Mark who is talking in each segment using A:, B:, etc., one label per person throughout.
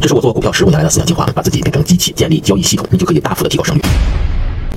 A: 这是我做股票十五年来的思想进化，把自己变成机器，建立交易系统，你就可以大幅的提高胜率。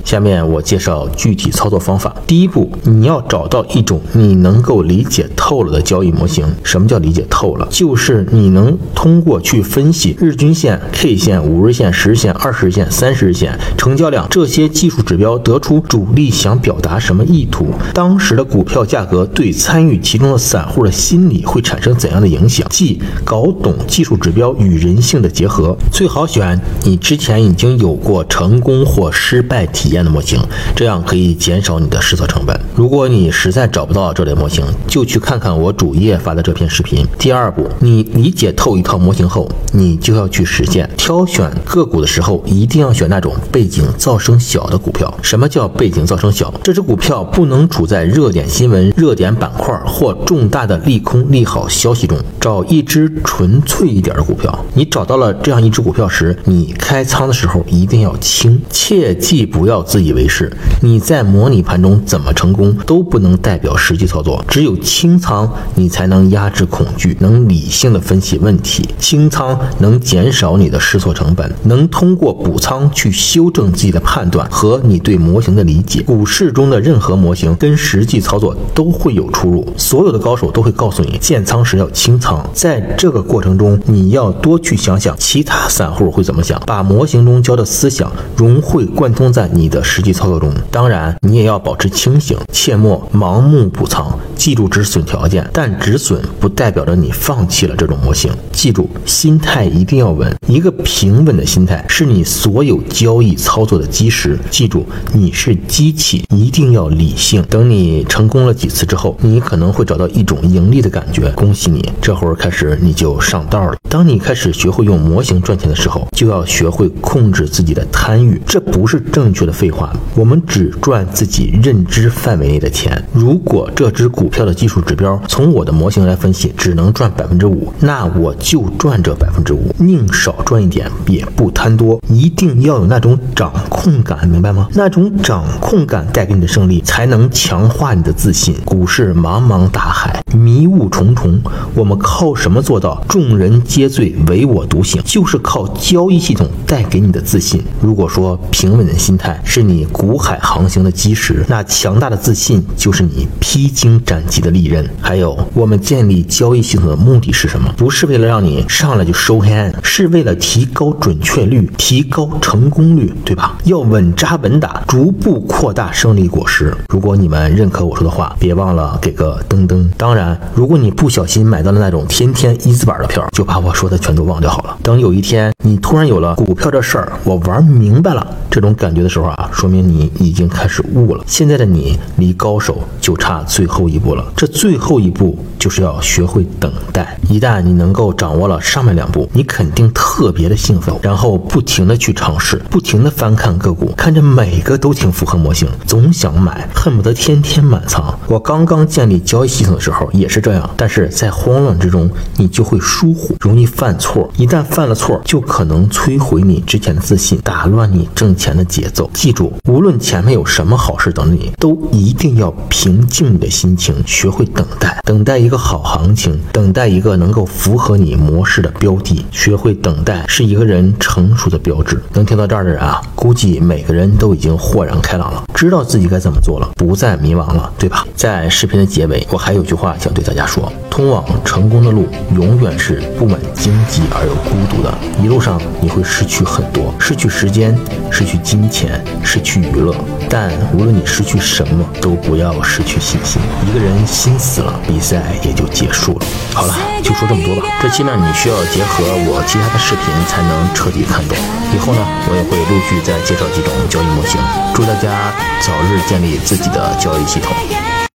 B: 下面我介绍具体操作方法。第一步，你要找到一种你能够理解透了的交易模型。什么叫理解透了？就是你能通过去分析日均线、K 线、五日线、十日线、二十日线、三十日线、成交量这些技术指标，得出主力想表达什么意图，当时的股票价格对参与其中的散户的心理会产生怎样的影响，即搞懂技术指标与人性的结合。最好选你之前已经有过成功或失败体验。验的模型，这样可以减少你的试错成本。如果你实在找不到这类模型，就去看看我主页发的这篇视频。第二步，你理解透一套模型后，你就要去实践。挑选个股的时候，一定要选那种背景噪声小的股票。什么叫背景噪声小？这只股票不能处在热点新闻、热点板块或重大的利空利好消息中。找一只纯粹一点的股票。你找到了这样一只股票时，你开仓的时候一定要轻，切记不要。自以为是，你在模拟盘中怎么成功都不能代表实际操作。只有清仓，你才能压制恐惧，能理性的分析问题。清仓能减少你的试错成本，能通过补仓去修正自己的判断和你对模型的理解。股市中的任何模型跟实际操作都会有出入，所有的高手都会告诉你，建仓时要清仓。在这个过程中，你要多去想想其他散户会怎么想，把模型中教的思想融会贯通在你。的实际操作中，当然你也要保持清醒，切莫盲目补仓。记住止损条件，但止损不代表着你放弃了这种模型。记住，心态一定要稳，一个平稳的心态是你所有交易操作的基石。记住，你是机器，一定要理性。等你成功了几次之后，你可能会找到一种盈利的感觉。恭喜你，这会儿开始你就上道了。当你开始学会用模型赚钱的时候，就要学会控制自己的贪欲。这不是正确的。废话，我们只赚自己认知范围内的钱。如果这只股票的技术指标从我的模型来分析，只能赚百分之五，那我就赚这百分之五，宁少赚一点，也不贪多。一定要有那种掌控感，明白吗？那种掌控感带给你的胜利，才能强化你的自信。股市茫茫大海，迷雾重重，我们靠什么做到众人皆醉，唯我独醒？就是靠交易系统带给你的自信。如果说平稳的心态。是你股海航行的基石，那强大的自信就是你披荆斩棘的利刃。还有，我们建立交易系统的目的是什么？不是为了让你上来就收黑暗，是为了提高准确率，提高成功率，对吧？要稳扎稳打，逐步扩大胜利果实。如果你们认可我说的话，别忘了给个噔噔。当然，如果你不小心买到了那种天天一字板的票，就把我说的全都忘掉好了。等有一天你突然有了股票这事儿，我玩明白了这种感觉的时候啊。啊，说明你已经开始悟了。现在的你离高手就差最后一步了。这最后一步就是要学会等待。一旦你能够掌握了上面两步，你肯定特别的兴奋，然后不停的去尝试，不停的翻看个股，看着每个都挺符合模型，总想买，恨不得天天满仓。我刚刚建立交易系统的时候也是这样，但是在慌乱之中，你就会疏忽，容易犯错。一旦犯了错，就可能摧毁你之前的自信，打乱你挣钱的节奏。记住，无论前面有什么好事等着你，都一定要平静的心情，学会等待，等待一个好行情，等待一个能够符合你模式的标的。学会等待是一个人成熟的标志。能听到这儿的人啊，估计每个人都已经豁然开朗了，知道自己该怎么做了，不再迷茫了，对吧？在视频的结尾，我还有句话想对大家说：通往成功的路永远是布满荆棘而又孤独的，一路上你会失去很多，失去时间，失去金钱。失去娱乐，但无论你失去什么，都不要失去信心。一个人心死了，比赛也就结束了。好了，就说这么多吧。这期呢，你需要结合我其他的视频才能彻底看懂。以后呢，我也会陆续再介绍几种交易模型。祝大家早日建立自己的交易系统。